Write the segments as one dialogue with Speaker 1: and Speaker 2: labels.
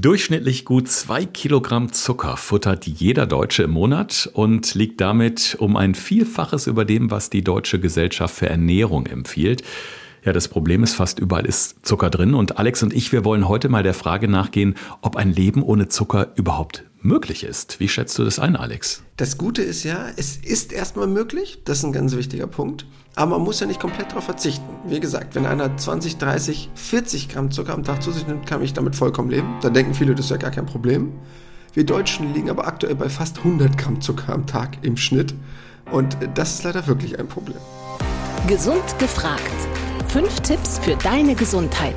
Speaker 1: Durchschnittlich gut zwei Kilogramm Zucker futtert jeder Deutsche im Monat und liegt damit um ein Vielfaches über dem, was die Deutsche Gesellschaft für Ernährung empfiehlt. Ja, das Problem ist, fast überall ist Zucker drin und Alex und ich, wir wollen heute mal der Frage nachgehen, ob ein Leben ohne Zucker überhaupt möglich ist. Wie schätzt du das ein, Alex?
Speaker 2: Das Gute ist ja, es ist erstmal möglich, das ist ein ganz wichtiger Punkt, aber man muss ja nicht komplett darauf verzichten. Wie gesagt, wenn einer 20, 30, 40 Gramm Zucker am Tag zu sich nimmt, kann ich damit vollkommen leben. Da denken viele, das ist ja gar kein Problem. Wir Deutschen liegen aber aktuell bei fast 100 Gramm Zucker am Tag im Schnitt und das ist leider wirklich ein Problem.
Speaker 3: Gesund gefragt. Fünf Tipps für deine Gesundheit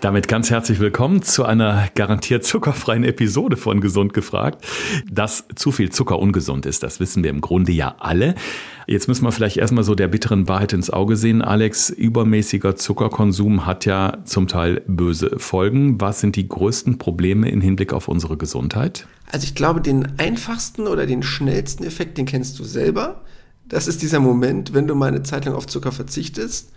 Speaker 1: Damit ganz herzlich willkommen zu einer garantiert zuckerfreien Episode von Gesund gefragt. Dass zu viel Zucker ungesund ist, das wissen wir im Grunde ja alle. Jetzt müssen wir vielleicht erstmal so der bitteren Wahrheit ins Auge sehen. Alex, übermäßiger Zuckerkonsum hat ja zum Teil böse Folgen. Was sind die größten Probleme im Hinblick auf unsere Gesundheit?
Speaker 2: Also ich glaube, den einfachsten oder den schnellsten Effekt, den kennst du selber. Das ist dieser Moment, wenn du mal eine Zeit lang auf Zucker verzichtest,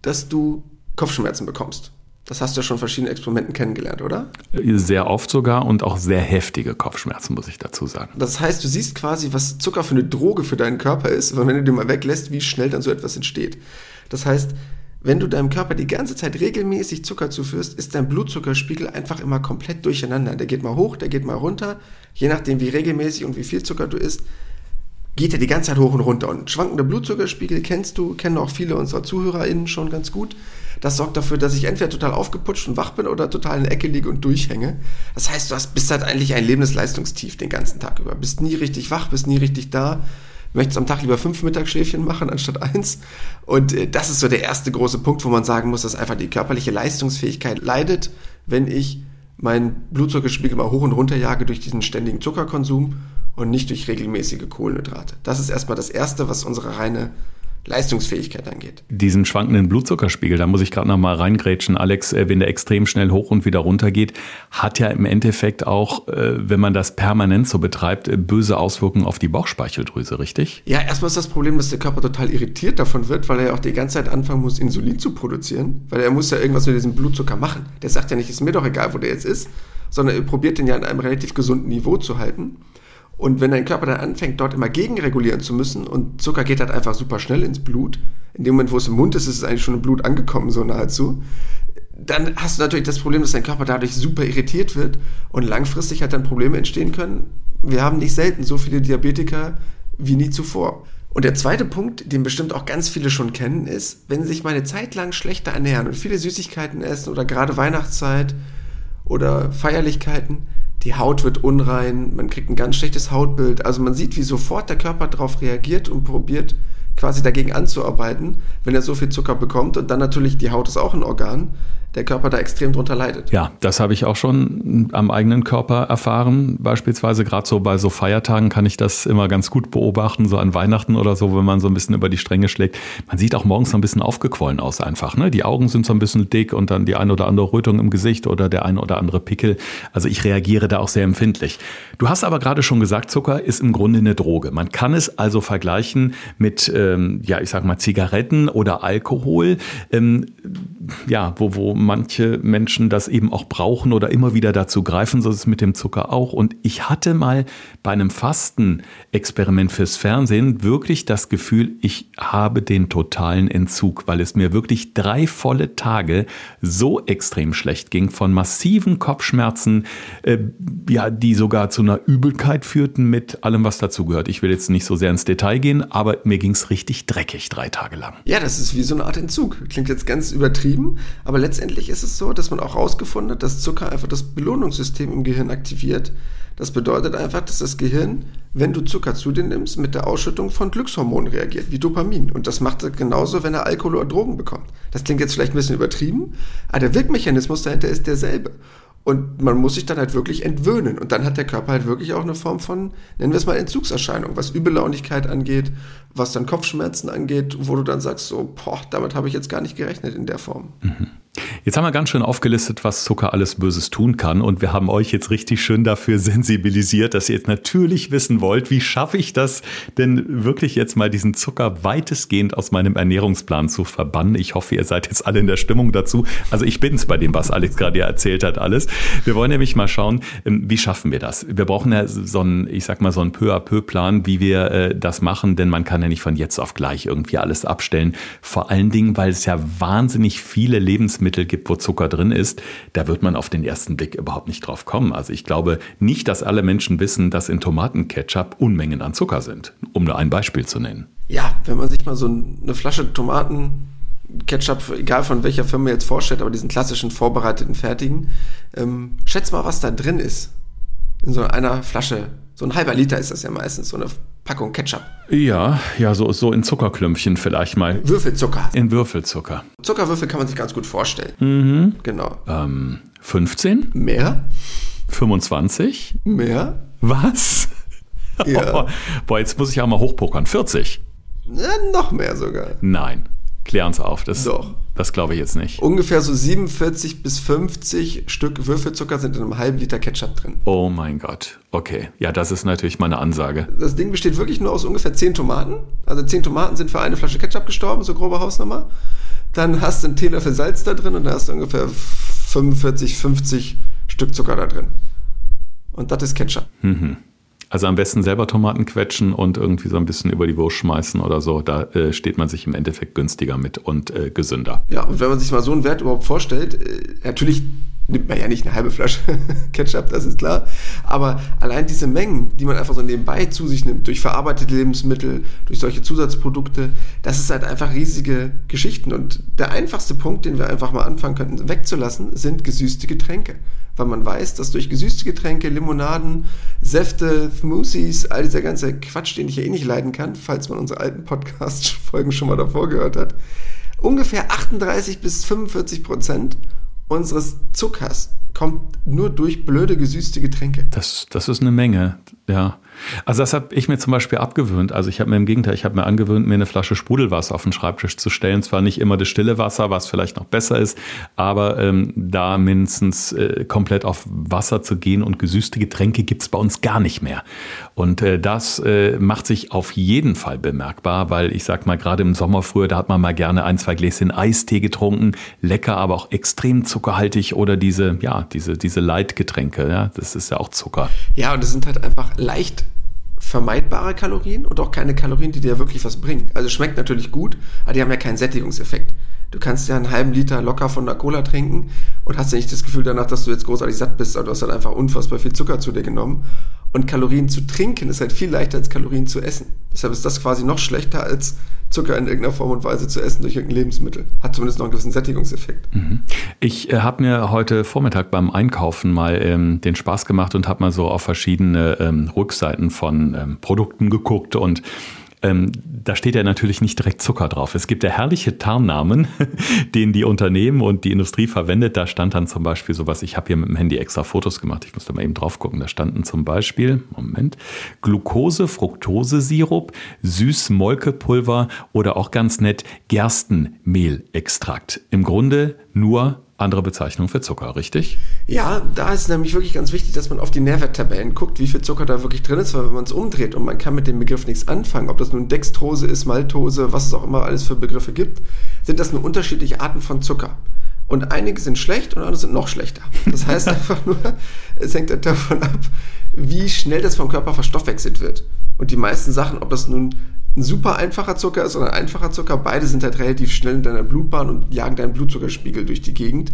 Speaker 2: dass du Kopfschmerzen bekommst. Das hast du ja schon verschiedene Experimenten kennengelernt, oder?
Speaker 1: Sehr oft sogar und auch sehr heftige Kopfschmerzen, muss ich dazu sagen.
Speaker 2: Das heißt, du siehst quasi, was Zucker für eine Droge für deinen Körper ist, und wenn du den mal weglässt, wie schnell dann so etwas entsteht. Das heißt, wenn du deinem Körper die ganze Zeit regelmäßig Zucker zuführst, ist dein Blutzuckerspiegel einfach immer komplett durcheinander. Der geht mal hoch, der geht mal runter. Je nachdem, wie regelmäßig und wie viel Zucker du isst, geht er die ganze Zeit hoch und runter. Und schwankender Blutzuckerspiegel kennst du, kennen auch viele unserer ZuhörerInnen schon ganz gut. Das sorgt dafür, dass ich entweder total aufgeputscht und wach bin oder total in der Ecke liege und durchhänge. Das heißt, du hast, bist halt eigentlich ein Lebensleistungstief den ganzen Tag über. Bist nie richtig wach, bist nie richtig da. Möchtest am Tag lieber fünf Mittagsschläfchen machen anstatt eins. Und äh, das ist so der erste große Punkt, wo man sagen muss, dass einfach die körperliche Leistungsfähigkeit leidet, wenn ich meinen Blutzuckerspiegel mal hoch und runter jage durch diesen ständigen Zuckerkonsum und nicht durch regelmäßige Kohlenhydrate. Das ist erstmal das Erste, was unsere reine Leistungsfähigkeit angeht.
Speaker 1: Diesen schwankenden Blutzuckerspiegel, da muss ich gerade noch mal reingrätschen. Alex, äh, wenn der extrem schnell hoch und wieder runter geht, hat ja im Endeffekt auch, äh, wenn man das permanent so betreibt, äh, böse Auswirkungen auf die Bauchspeicheldrüse, richtig?
Speaker 2: Ja, erstmal ist das Problem, dass der Körper total irritiert davon wird, weil er ja auch die ganze Zeit anfangen muss, Insulin zu produzieren, weil er muss ja irgendwas mit diesem Blutzucker machen. Der sagt ja nicht, ist mir doch egal, wo der jetzt ist, sondern er probiert den ja an einem relativ gesunden Niveau zu halten. Und wenn dein Körper dann anfängt, dort immer gegenregulieren zu müssen und Zucker geht halt einfach super schnell ins Blut, in dem Moment, wo es im Mund ist, ist es eigentlich schon im Blut angekommen, so nahezu, dann hast du natürlich das Problem, dass dein Körper dadurch super irritiert wird und langfristig halt dann Probleme entstehen können. Wir haben nicht selten so viele Diabetiker wie nie zuvor. Und der zweite Punkt, den bestimmt auch ganz viele schon kennen, ist, wenn sie sich mal eine Zeit lang schlechter ernähren und viele Süßigkeiten essen oder gerade Weihnachtszeit oder Feierlichkeiten, die Haut wird unrein, man kriegt ein ganz schlechtes Hautbild. Also man sieht, wie sofort der Körper darauf reagiert und probiert quasi dagegen anzuarbeiten, wenn er so viel Zucker bekommt. Und dann natürlich, die Haut ist auch ein Organ der Körper da extrem drunter leidet.
Speaker 1: Ja, das habe ich auch schon am eigenen Körper erfahren. Beispielsweise gerade so bei so Feiertagen kann ich das immer ganz gut beobachten, so an Weihnachten oder so, wenn man so ein bisschen über die Stränge schlägt. Man sieht auch morgens so ein bisschen aufgequollen aus einfach. Ne? Die Augen sind so ein bisschen dick und dann die ein oder andere Rötung im Gesicht oder der ein oder andere Pickel. Also ich reagiere da auch sehr empfindlich. Du hast aber gerade schon gesagt, Zucker ist im Grunde eine Droge. Man kann es also vergleichen mit, ähm, ja, ich sag mal Zigaretten oder Alkohol. Ähm, ja, wo, wo manche Menschen das eben auch brauchen oder immer wieder dazu greifen, so ist es mit dem Zucker auch. Und ich hatte mal bei einem Fastenexperiment fürs Fernsehen wirklich das Gefühl, ich habe den totalen Entzug, weil es mir wirklich drei volle Tage so extrem schlecht ging, von massiven Kopfschmerzen, äh, ja, die sogar zu einer Übelkeit führten mit allem, was dazugehört. Ich will jetzt nicht so sehr ins Detail gehen, aber mir ging es richtig dreckig drei Tage lang.
Speaker 2: Ja, das ist wie so eine Art Entzug. Klingt jetzt ganz übertrieben, aber letztendlich ist es so, dass man auch herausgefunden hat, dass Zucker einfach das Belohnungssystem im Gehirn aktiviert. Das bedeutet einfach, dass das Gehirn, wenn du Zucker zu dir nimmst, mit der Ausschüttung von Glückshormonen reagiert, wie Dopamin. Und das macht er genauso, wenn er Alkohol oder Drogen bekommt. Das klingt jetzt vielleicht ein bisschen übertrieben, aber der Wirkmechanismus dahinter ist derselbe. Und man muss sich dann halt wirklich entwöhnen. Und dann hat der Körper halt wirklich auch eine Form von, nennen wir es mal Entzugserscheinung, was Übellaunigkeit angeht, was dann Kopfschmerzen angeht, wo du dann sagst, so, boah, damit habe ich jetzt gar nicht gerechnet in der Form.
Speaker 1: Mhm. Jetzt haben wir ganz schön aufgelistet, was Zucker alles Böses tun kann. Und wir haben euch jetzt richtig schön dafür sensibilisiert, dass ihr jetzt natürlich wissen wollt, wie schaffe ich das denn wirklich jetzt mal diesen Zucker weitestgehend aus meinem Ernährungsplan zu verbannen. Ich hoffe, ihr seid jetzt alle in der Stimmung dazu. Also ich bin es bei dem, was Alex gerade erzählt hat, alles. Wir wollen nämlich mal schauen, ähm, wie schaffen wir das? Wir brauchen ja so einen, ich sag mal, so einen peu-à-peu-Plan, wie wir äh, das machen, denn man kann ja nicht von jetzt auf gleich irgendwie alles abstellen. Vor allen Dingen, weil es ja wahnsinnig viele Lebensmittel gibt, gibt, wo Zucker drin ist, da wird man auf den ersten Blick überhaupt nicht drauf kommen. Also ich glaube nicht, dass alle Menschen wissen, dass in Tomatenketchup Unmengen an Zucker sind, um nur ein Beispiel zu nennen.
Speaker 2: Ja, wenn man sich mal so eine Flasche Tomaten Ketchup, egal von welcher Firma jetzt vorstellt, aber diesen klassischen vorbereiteten, fertigen, ähm, schätz mal, was da drin ist. In so einer Flasche. So ein halber Liter ist das ja meistens, so eine Packung Ketchup.
Speaker 1: Ja, ja, so, so in Zuckerklümpchen vielleicht mal.
Speaker 2: Würfelzucker.
Speaker 1: In Würfelzucker.
Speaker 2: Zuckerwürfel kann man sich ganz gut vorstellen.
Speaker 1: Mhm.
Speaker 2: Genau.
Speaker 1: Ähm, 15?
Speaker 2: Mehr?
Speaker 1: 25?
Speaker 2: Mehr?
Speaker 1: Was?
Speaker 2: Ja.
Speaker 1: Boah, jetzt muss ich auch mal hochpokern. 40?
Speaker 2: Ja, noch mehr sogar.
Speaker 1: Nein. Klär uns auf. Das,
Speaker 2: Doch.
Speaker 1: Das glaube ich jetzt nicht.
Speaker 2: Ungefähr so 47 bis 50 Stück Würfelzucker sind in einem halben Liter Ketchup drin.
Speaker 1: Oh mein Gott. Okay. Ja, das ist natürlich meine Ansage.
Speaker 2: Das Ding besteht wirklich nur aus ungefähr 10 Tomaten. Also 10 Tomaten sind für eine Flasche Ketchup gestorben, so grobe Hausnummer. Dann hast du einen Teelöffel Salz da drin und da hast du ungefähr 45, 50 Stück Zucker da drin. Und das ist Ketchup.
Speaker 1: Mhm. Also am besten selber Tomaten quetschen und irgendwie so ein bisschen über die Wurst schmeißen oder so. Da äh, steht man sich im Endeffekt günstiger mit und äh, gesünder.
Speaker 2: Ja, und wenn man sich mal so einen Wert überhaupt vorstellt, äh, natürlich nimmt man ja nicht eine halbe Flasche Ketchup, das ist klar. Aber allein diese Mengen, die man einfach so nebenbei zu sich nimmt, durch verarbeitete Lebensmittel, durch solche Zusatzprodukte, das ist halt einfach riesige Geschichten. Und der einfachste Punkt, den wir einfach mal anfangen könnten wegzulassen, sind gesüßte Getränke. Weil man weiß, dass durch gesüßte Getränke, Limonaden, Säfte, Smoothies, all dieser ganze Quatsch, den ich ja eh nicht leiden kann, falls man unsere alten Podcast-Folgen schon mal davor gehört hat, ungefähr 38 bis 45 Prozent unseres Zuckers kommt nur durch blöde gesüßte Getränke.
Speaker 1: Das, das ist eine Menge, ja. Also das habe ich mir zum Beispiel abgewöhnt. Also ich habe mir im Gegenteil, ich habe mir angewöhnt, mir eine Flasche Sprudelwasser auf den Schreibtisch zu stellen. Zwar nicht immer das stille Wasser, was vielleicht noch besser ist, aber ähm, da mindestens äh, komplett auf Wasser zu gehen und gesüßte Getränke gibt's bei uns gar nicht mehr. Und äh, das äh, macht sich auf jeden Fall bemerkbar, weil ich sag mal, gerade im Sommer früher, da hat man mal gerne ein, zwei Gläschen Eistee getrunken. Lecker, aber auch extrem zuckerhaltig oder diese, ja, diese, diese Leitgetränke, ja, das ist ja auch Zucker.
Speaker 2: Ja, und das sind halt einfach leicht vermeidbare Kalorien und auch keine Kalorien, die dir wirklich was bringen. Also schmeckt natürlich gut, aber die haben ja keinen Sättigungseffekt. Du kannst ja einen halben Liter locker von der Cola trinken und hast ja nicht das Gefühl danach, dass du jetzt großartig satt bist, aber du hast halt einfach unfassbar viel Zucker zu dir genommen. Und Kalorien zu trinken ist halt viel leichter als Kalorien zu essen. Deshalb ist das quasi noch schlechter als Zucker in irgendeiner Form und Weise zu essen durch irgendein Lebensmittel. Hat zumindest noch einen gewissen Sättigungseffekt.
Speaker 1: Mhm. Ich äh, habe mir heute Vormittag beim Einkaufen mal ähm, den Spaß gemacht und habe mal so auf verschiedene ähm, Rückseiten von ähm, Produkten geguckt und ähm, da steht ja natürlich nicht direkt Zucker drauf. Es gibt ja herrliche Tarnnamen, den die Unternehmen und die Industrie verwendet. Da stand dann zum Beispiel sowas, ich habe hier mit dem Handy extra Fotos gemacht, ich muss da mal eben drauf gucken. Da standen zum Beispiel, Moment, Glucose, Fructose-Sirup, Süß-Molkepulver oder auch ganz nett Gerstenmehlextrakt. Im Grunde nur andere Bezeichnung für Zucker, richtig?
Speaker 2: Ja, da ist nämlich wirklich ganz wichtig, dass man auf die Nährwerttabellen guckt, wie viel Zucker da wirklich drin ist, weil wenn man es umdreht und man kann mit dem Begriff nichts anfangen, ob das nun Dextrose ist, Maltose, was es auch immer alles für Begriffe gibt, sind das nur unterschiedliche Arten von Zucker. Und einige sind schlecht und andere sind noch schlechter. Das heißt einfach nur, es hängt halt davon ab, wie schnell das vom Körper verstoffwechselt wird. Und die meisten Sachen, ob das nun ein super einfacher Zucker ist oder ein einfacher Zucker, beide sind halt relativ schnell in deiner Blutbahn und jagen deinen Blutzuckerspiegel durch die Gegend.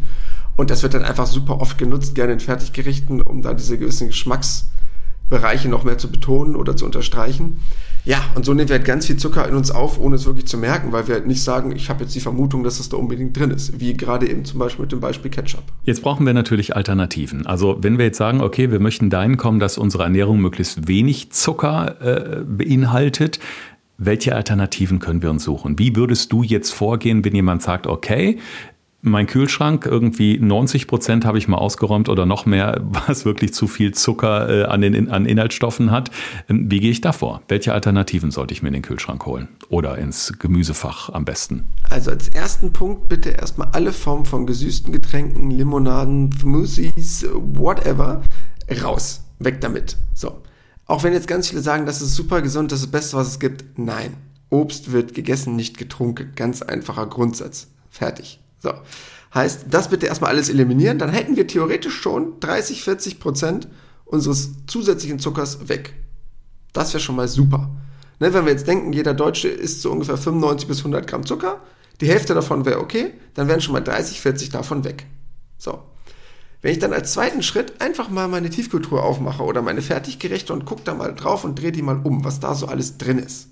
Speaker 2: Und das wird dann einfach super oft genutzt, gerne in Fertiggerichten, um da diese gewissen Geschmacksbereiche noch mehr zu betonen oder zu unterstreichen. Ja, und so nehmen wir halt ganz viel Zucker in uns auf, ohne es wirklich zu merken, weil wir halt nicht sagen, ich habe jetzt die Vermutung, dass es da unbedingt drin ist, wie gerade eben zum Beispiel mit dem Beispiel Ketchup.
Speaker 1: Jetzt brauchen wir natürlich Alternativen. Also wenn wir jetzt sagen, okay, wir möchten dahin kommen, dass unsere Ernährung möglichst wenig Zucker äh, beinhaltet, welche Alternativen können wir uns suchen? Wie würdest du jetzt vorgehen, wenn jemand sagt, okay, mein Kühlschrank, irgendwie 90 Prozent habe ich mal ausgeräumt oder noch mehr, was wirklich zu viel Zucker äh, an den an Inhaltsstoffen hat. Ähm, wie gehe ich da vor? Welche Alternativen sollte ich mir in den Kühlschrank holen? Oder ins Gemüsefach am besten?
Speaker 2: Also als ersten Punkt bitte erstmal alle Formen von gesüßten Getränken, Limonaden, Smoothies, whatever, raus. Weg damit. So. Auch wenn jetzt ganz viele sagen, das ist super gesund, das ist das Beste, was es gibt. Nein. Obst wird gegessen, nicht getrunken. Ganz einfacher Grundsatz. Fertig. So. Heißt, das bitte erstmal alles eliminieren, dann hätten wir theoretisch schon 30, 40 Prozent unseres zusätzlichen Zuckers weg. Das wäre schon mal super. Ne, wenn wir jetzt denken, jeder Deutsche isst so ungefähr 95 bis 100 Gramm Zucker, die Hälfte davon wäre okay, dann wären schon mal 30, 40 davon weg. So. Wenn ich dann als zweiten Schritt einfach mal meine Tiefkultur aufmache oder meine Fertiggerechte und gucke da mal drauf und drehe die mal um, was da so alles drin ist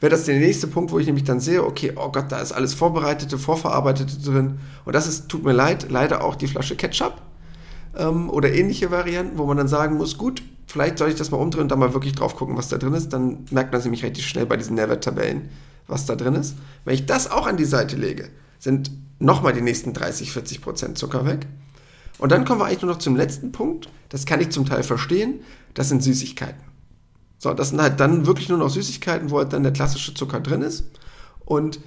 Speaker 2: wäre das der nächste Punkt, wo ich nämlich dann sehe, okay, oh Gott, da ist alles Vorbereitete, Vorverarbeitete drin. Und das ist, tut mir leid, leider auch die Flasche Ketchup ähm, oder ähnliche Varianten, wo man dann sagen muss, gut, vielleicht soll ich das mal umdrehen und da mal wirklich drauf gucken, was da drin ist. Dann merkt man es nämlich relativ schnell bei diesen Nährwerttabellen, was da drin ist. Wenn ich das auch an die Seite lege, sind nochmal die nächsten 30, 40 Prozent Zucker weg. Und dann kommen wir eigentlich nur noch zum letzten Punkt. Das kann ich zum Teil verstehen. Das sind Süßigkeiten. So, das sind halt dann wirklich nur noch Süßigkeiten, wo halt dann der klassische Zucker drin ist. Und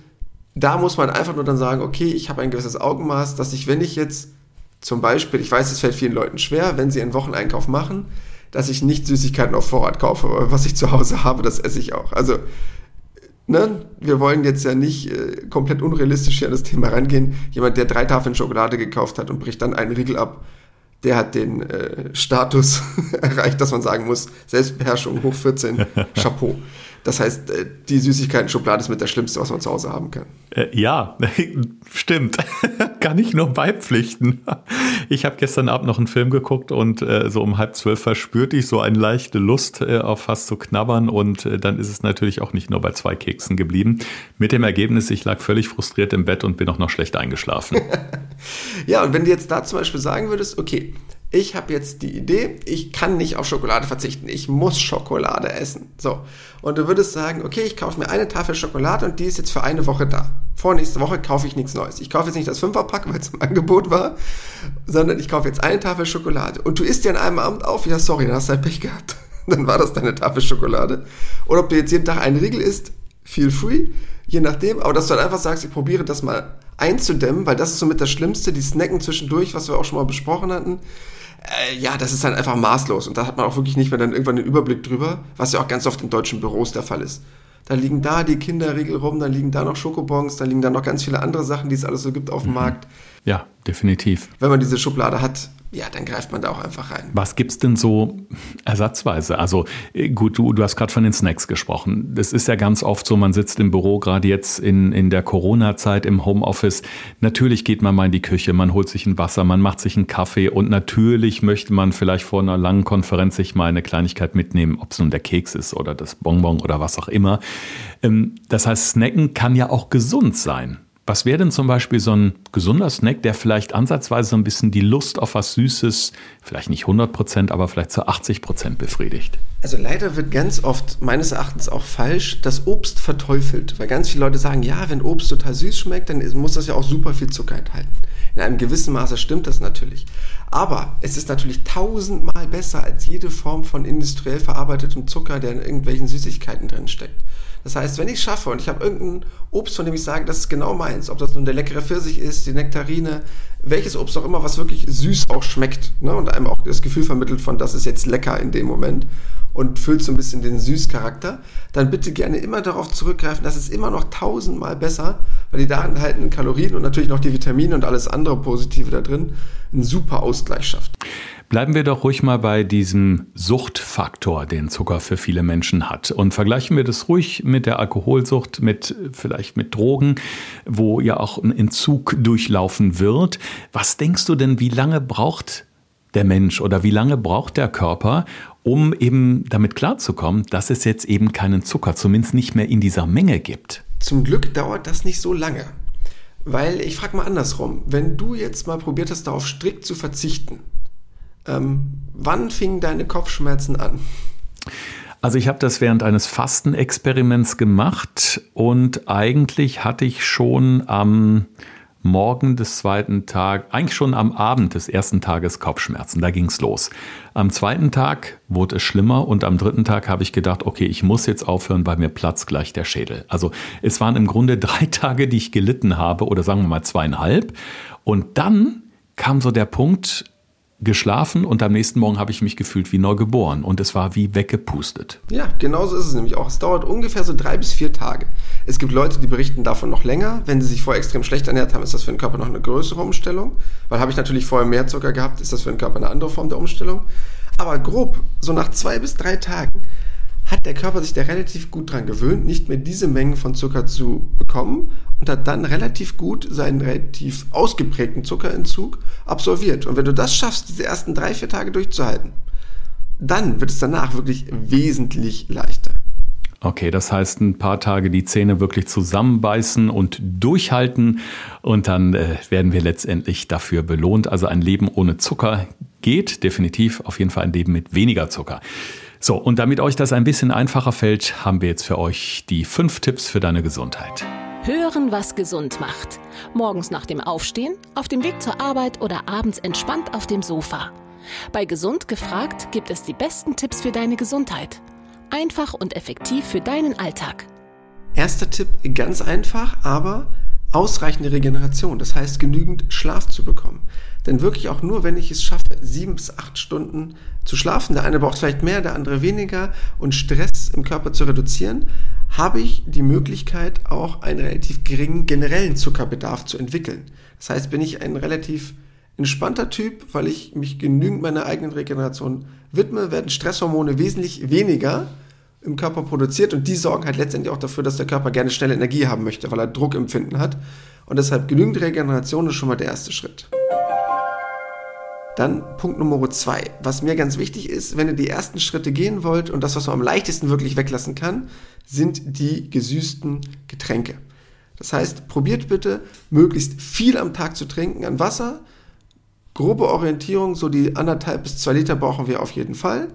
Speaker 2: da muss man einfach nur dann sagen, okay, ich habe ein gewisses Augenmaß, dass ich, wenn ich jetzt zum Beispiel, ich weiß, es fällt vielen Leuten schwer, wenn sie einen Wocheneinkauf machen, dass ich nicht Süßigkeiten auf Vorrat kaufe, aber was ich zu Hause habe, das esse ich auch. Also, ne, wir wollen jetzt ja nicht äh, komplett unrealistisch hier an das Thema rangehen. Jemand, der drei Tafeln Schokolade gekauft hat und bricht dann einen Riegel ab, der hat den äh, Status erreicht, dass man sagen muss, Selbstbeherrschung hoch 14, Chapeau. Das heißt, äh, die Süßigkeiten-Schublade ist mit der schlimmste, was man zu Hause haben kann.
Speaker 1: Äh, ja, stimmt. kann ich nur beipflichten. Ich habe gestern Abend noch einen Film geguckt und äh, so um halb zwölf verspürte ich so eine leichte Lust äh, auf fast zu knabbern und äh, dann ist es natürlich auch nicht nur bei zwei Keksen geblieben. Mit dem Ergebnis, ich lag völlig frustriert im Bett und bin auch noch schlecht eingeschlafen.
Speaker 2: ja, und wenn du jetzt da zum Beispiel sagen würdest, okay, ich habe jetzt die Idee, ich kann nicht auf Schokolade verzichten, ich muss Schokolade essen. So. Und du würdest sagen, okay, ich kaufe mir eine Tafel Schokolade und die ist jetzt für eine Woche da. Vor nächste Woche kaufe ich nichts Neues. Ich kaufe jetzt nicht das Fünferpack, weil es im Angebot war, sondern ich kaufe jetzt eine Tafel Schokolade. Und du isst dir an einem Abend auf, ja sorry, dann hast du halt Pech gehabt. dann war das deine Tafel Schokolade. Oder ob du jetzt jeden Tag einen Riegel isst, feel free, je nachdem. Aber dass du dann einfach sagst, ich probiere das mal einzudämmen, weil das ist somit das Schlimmste, die Snacken zwischendurch, was wir auch schon mal besprochen hatten äh, ja, das ist dann einfach maßlos. Und da hat man auch wirklich nicht mehr dann irgendwann den Überblick drüber, was ja auch ganz oft in deutschen Büros der Fall ist. Da liegen da die Kinderriegel rum, dann liegen da noch Schokobons, dann liegen da noch ganz viele andere Sachen, die es alles so gibt auf dem mhm. Markt.
Speaker 1: Ja, definitiv.
Speaker 2: Wenn man diese Schublade hat, ja, dann greift man da auch einfach rein.
Speaker 1: Was gibt's denn so ersatzweise? Also äh, gut, du, du hast gerade von den Snacks gesprochen. Das ist ja ganz oft so, man sitzt im Büro, gerade jetzt in, in der Corona-Zeit im Homeoffice. Natürlich geht man mal in die Küche, man holt sich ein Wasser, man macht sich einen Kaffee und natürlich möchte man vielleicht vor einer langen Konferenz sich mal eine Kleinigkeit mitnehmen, ob es nun der Keks ist oder das Bonbon oder was auch immer. Ähm, das heißt, Snacken kann ja auch gesund sein. Was wäre denn zum Beispiel so ein gesunder Snack, der vielleicht ansatzweise so ein bisschen die Lust auf was Süßes, vielleicht nicht 100 Prozent, aber vielleicht zu 80 Prozent befriedigt?
Speaker 2: Also leider wird ganz oft meines Erachtens auch falsch das Obst verteufelt, weil ganz viele Leute sagen, ja, wenn Obst total süß schmeckt, dann muss das ja auch super viel Zucker enthalten. In einem gewissen Maße stimmt das natürlich. Aber es ist natürlich tausendmal besser als jede Form von industriell verarbeitetem Zucker, der in irgendwelchen Süßigkeiten drin steckt. Das heißt, wenn ich es schaffe und ich habe irgendein Obst, von dem ich sage, das ist genau meins, ob das nun der leckere Pfirsich ist, die Nektarine, welches Obst auch immer, was wirklich süß auch schmeckt ne, und einem auch das Gefühl vermittelt von, das ist jetzt lecker in dem Moment und füllt so ein bisschen den Süßcharakter, dann bitte gerne immer darauf zurückgreifen, das ist immer noch tausendmal besser, weil die da enthaltenen Kalorien und natürlich noch die Vitamine und alles andere Positive da drin einen super Ausgleich schafft.
Speaker 1: Bleiben wir doch ruhig mal bei diesem Suchtfaktor, den Zucker für viele Menschen hat. Und vergleichen wir das ruhig mit der Alkoholsucht, mit vielleicht mit Drogen, wo ja auch ein Entzug durchlaufen wird. Was denkst du denn, wie lange braucht der Mensch oder wie lange braucht der Körper, um eben damit klarzukommen, dass es jetzt eben keinen Zucker, zumindest nicht mehr in dieser Menge gibt?
Speaker 2: Zum Glück dauert das nicht so lange. Weil ich frage mal andersrum, wenn du jetzt mal probiert hast, darauf strikt zu verzichten, ähm, wann fingen deine Kopfschmerzen an?
Speaker 1: Also ich habe das während eines Fastenexperiments gemacht und eigentlich hatte ich schon am Morgen des zweiten Tages, eigentlich schon am Abend des ersten Tages Kopfschmerzen. Da ging's los. Am zweiten Tag wurde es schlimmer und am dritten Tag habe ich gedacht, okay, ich muss jetzt aufhören, bei mir platzt gleich der Schädel. Also es waren im Grunde drei Tage, die ich gelitten habe oder sagen wir mal zweieinhalb. Und dann kam so der Punkt, geschlafen und am nächsten Morgen habe ich mich gefühlt wie neu geboren und es war wie weggepustet.
Speaker 2: Ja, genauso ist es nämlich auch. Es dauert ungefähr so drei bis vier Tage. Es gibt Leute, die berichten davon noch länger. Wenn sie sich vorher extrem schlecht ernährt haben, ist das für den Körper noch eine größere Umstellung. Weil habe ich natürlich vorher mehr Zucker gehabt, ist das für den Körper eine andere Form der Umstellung. Aber grob, so nach zwei bis drei Tagen, hat der Körper sich da relativ gut dran gewöhnt, nicht mehr diese Mengen von Zucker zu bekommen und hat dann relativ gut seinen relativ ausgeprägten Zuckerentzug absolviert. Und wenn du das schaffst, diese ersten drei, vier Tage durchzuhalten, dann wird es danach wirklich wesentlich leichter.
Speaker 1: Okay, das heißt ein paar Tage die Zähne wirklich zusammenbeißen und durchhalten und dann äh, werden wir letztendlich dafür belohnt. Also ein Leben ohne Zucker geht definitiv, auf jeden Fall ein Leben mit weniger Zucker. So, und damit euch das ein bisschen einfacher fällt, haben wir jetzt für euch die fünf Tipps für deine Gesundheit.
Speaker 3: Hören, was gesund macht. Morgens nach dem Aufstehen, auf dem Weg zur Arbeit oder abends entspannt auf dem Sofa. Bei Gesund gefragt gibt es die besten Tipps für deine Gesundheit. Einfach und effektiv für deinen Alltag.
Speaker 2: Erster Tipp, ganz einfach, aber ausreichende Regeneration. Das heißt, genügend Schlaf zu bekommen. Denn wirklich auch nur, wenn ich es schaffe, sieben bis acht Stunden zu schlafen, der eine braucht vielleicht mehr, der andere weniger und Stress im Körper zu reduzieren, habe ich die Möglichkeit, auch einen relativ geringen generellen Zuckerbedarf zu entwickeln. Das heißt, bin ich ein relativ entspannter Typ, weil ich mich genügend meiner eigenen Regeneration widme, werden Stresshormone wesentlich weniger im Körper produziert und die sorgen halt letztendlich auch dafür, dass der Körper gerne schnelle Energie haben möchte, weil er Druckempfinden hat. Und deshalb genügend Regeneration ist schon mal der erste Schritt. Dann Punkt Nummer zwei. Was mir ganz wichtig ist, wenn ihr die ersten Schritte gehen wollt und das, was man am leichtesten wirklich weglassen kann, sind die gesüßten Getränke. Das heißt, probiert bitte, möglichst viel am Tag zu trinken an Wasser. Grobe Orientierung, so die anderthalb bis zwei Liter brauchen wir auf jeden Fall.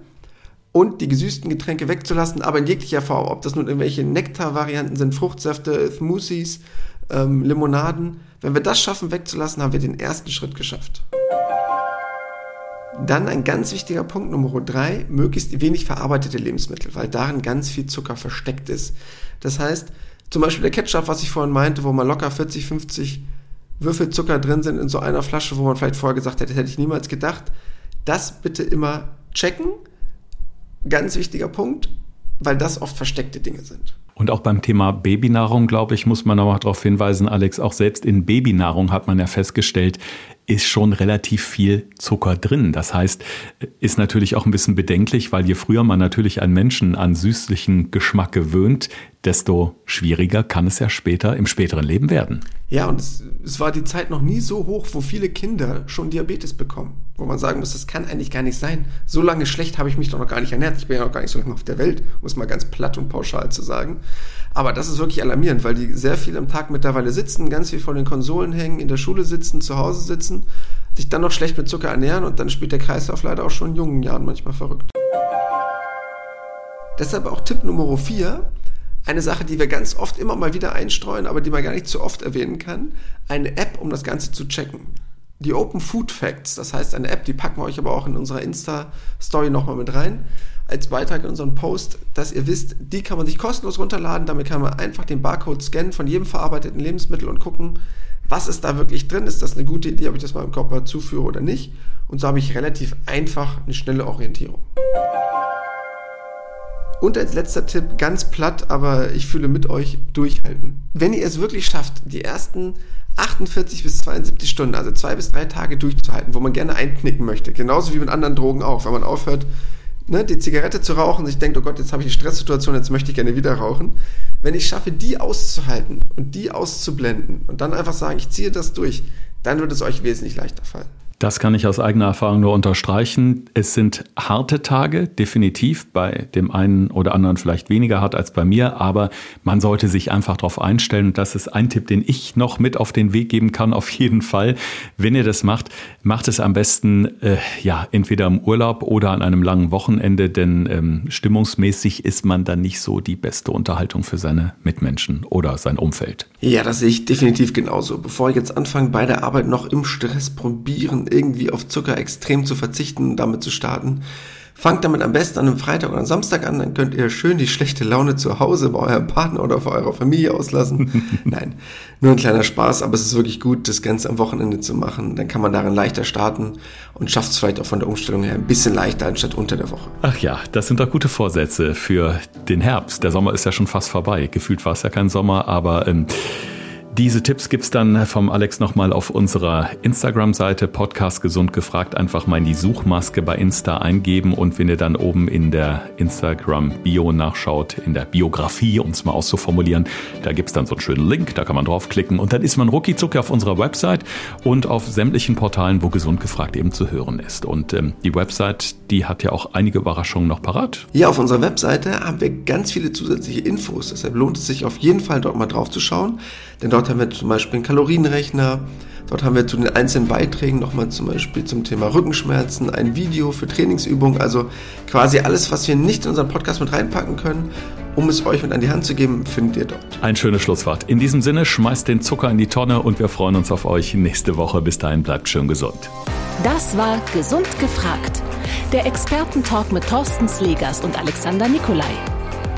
Speaker 2: Und die gesüßten Getränke wegzulassen, aber in jeglicher Form. Ob das nun irgendwelche Nektarvarianten sind, Fruchtsäfte, Smoothies, ähm, Limonaden. Wenn wir das schaffen wegzulassen, haben wir den ersten Schritt geschafft. Dann ein ganz wichtiger Punkt Nummer drei, möglichst wenig verarbeitete Lebensmittel, weil darin ganz viel Zucker versteckt ist. Das heißt, zum Beispiel der Ketchup, was ich vorhin meinte, wo mal locker 40, 50 Würfel Zucker drin sind in so einer Flasche, wo man vielleicht vorher gesagt hätte, das hätte ich niemals gedacht. Das bitte immer checken. Ganz wichtiger Punkt, weil das oft versteckte Dinge sind.
Speaker 1: Und auch beim Thema Babynahrung, glaube ich, muss man nochmal darauf hinweisen, Alex, auch selbst in Babynahrung hat man ja festgestellt, ist schon relativ viel Zucker drin. Das heißt, ist natürlich auch ein bisschen bedenklich, weil je früher man natürlich einen Menschen an süßlichen Geschmack gewöhnt, desto schwieriger kann es ja später im späteren Leben werden.
Speaker 2: Ja, und es, es, war die Zeit noch nie so hoch, wo viele Kinder schon Diabetes bekommen. Wo man sagen muss, das kann eigentlich gar nicht sein. So lange schlecht habe ich mich doch noch gar nicht ernährt. Ich bin ja noch gar nicht so lange auf der Welt, um es mal ganz platt und pauschal zu sagen. Aber das ist wirklich alarmierend, weil die sehr viel am Tag mittlerweile sitzen, ganz viel vor den Konsolen hängen, in der Schule sitzen, zu Hause sitzen, sich dann noch schlecht mit Zucker ernähren und dann spielt der Kreislauf leider auch schon in jungen Jahren manchmal verrückt. Deshalb auch Tipp Nummer 4, eine Sache, die wir ganz oft immer mal wieder einstreuen, aber die man gar nicht zu oft erwähnen kann, eine App, um das Ganze zu checken. Die Open Food Facts, das heißt eine App, die packen wir euch aber auch in unserer Insta-Story nochmal mit rein als Beitrag in unserem Post, dass ihr wisst, die kann man sich kostenlos runterladen. Damit kann man einfach den Barcode scannen von jedem verarbeiteten Lebensmittel und gucken, was ist da wirklich drin. Ist das eine gute Idee, ob ich das meinem Körper zuführe oder nicht? Und so habe ich relativ einfach eine schnelle Orientierung. Und als letzter Tipp, ganz platt, aber ich fühle mit euch, durchhalten. Wenn ihr es wirklich schafft, die ersten 48 bis 72 Stunden, also zwei bis drei Tage durchzuhalten, wo man gerne einknicken möchte, genauso wie mit anderen Drogen auch, wenn man aufhört, ne, die Zigarette zu rauchen, sich denkt, oh Gott, jetzt habe ich eine Stresssituation, jetzt möchte ich gerne wieder rauchen. Wenn ich schaffe, die auszuhalten und die auszublenden und dann einfach sagen, ich ziehe das durch, dann wird es euch wesentlich leichter fallen.
Speaker 1: Das kann ich aus eigener Erfahrung nur unterstreichen. Es sind harte Tage, definitiv. Bei dem einen oder anderen vielleicht weniger hart als bei mir, aber man sollte sich einfach darauf einstellen. Und das ist ein Tipp, den ich noch mit auf den Weg geben kann, auf jeden Fall. Wenn ihr das macht, macht es am besten äh, ja entweder im Urlaub oder an einem langen Wochenende, denn ähm, stimmungsmäßig ist man dann nicht so die beste Unterhaltung für seine Mitmenschen oder sein Umfeld.
Speaker 2: Ja, das sehe ich definitiv genauso. Bevor ich jetzt anfange, bei der Arbeit noch im Stress probieren, irgendwie auf Zucker extrem zu verzichten und damit zu starten. Fangt damit am besten an einem Freitag oder Samstag an, dann könnt ihr schön die schlechte Laune zu Hause bei eurem Partner oder bei eurer Familie auslassen. Nein, nur ein kleiner Spaß, aber es ist wirklich gut, das Ganze am Wochenende zu machen. Dann kann man darin leichter starten und schafft es vielleicht auch von der Umstellung her ein bisschen leichter anstatt unter der Woche.
Speaker 1: Ach ja, das sind doch gute Vorsätze für den Herbst. Der Sommer ist ja schon fast vorbei. Gefühlt war es ja kein Sommer, aber ähm, diese Tipps gibt's dann vom Alex nochmal auf unserer Instagram-Seite Podcast Gesund gefragt. Einfach mal in die Suchmaske bei Insta eingeben und wenn ihr dann oben in der Instagram-Bio nachschaut, in der Biografie, um es mal auszuformulieren, da gibt's dann so einen schönen Link, da kann man draufklicken und dann ist man rucki auf unserer Website und auf sämtlichen Portalen, wo Gesund gefragt eben zu hören ist. Und ähm, die Website, die hat ja auch einige Überraschungen noch parat.
Speaker 2: Ja, auf unserer Webseite haben wir ganz viele zusätzliche Infos. Deshalb lohnt es sich auf jeden Fall dort mal drauf zu schauen, denn dort haben wir zum Beispiel einen Kalorienrechner. Dort haben wir zu den einzelnen Beiträgen nochmal zum Beispiel zum Thema Rückenschmerzen ein Video für Trainingsübungen. Also quasi alles, was wir nicht in unseren Podcast mit reinpacken können, um es euch mit an die Hand zu geben, findet ihr dort.
Speaker 1: Ein schönes Schlusswort. In diesem Sinne, schmeißt den Zucker in die Tonne und wir freuen uns auf euch nächste Woche. Bis dahin bleibt schön gesund.
Speaker 3: Das war Gesund gefragt. Der Expertentalk mit Thorsten Slegers und Alexander Nikolai.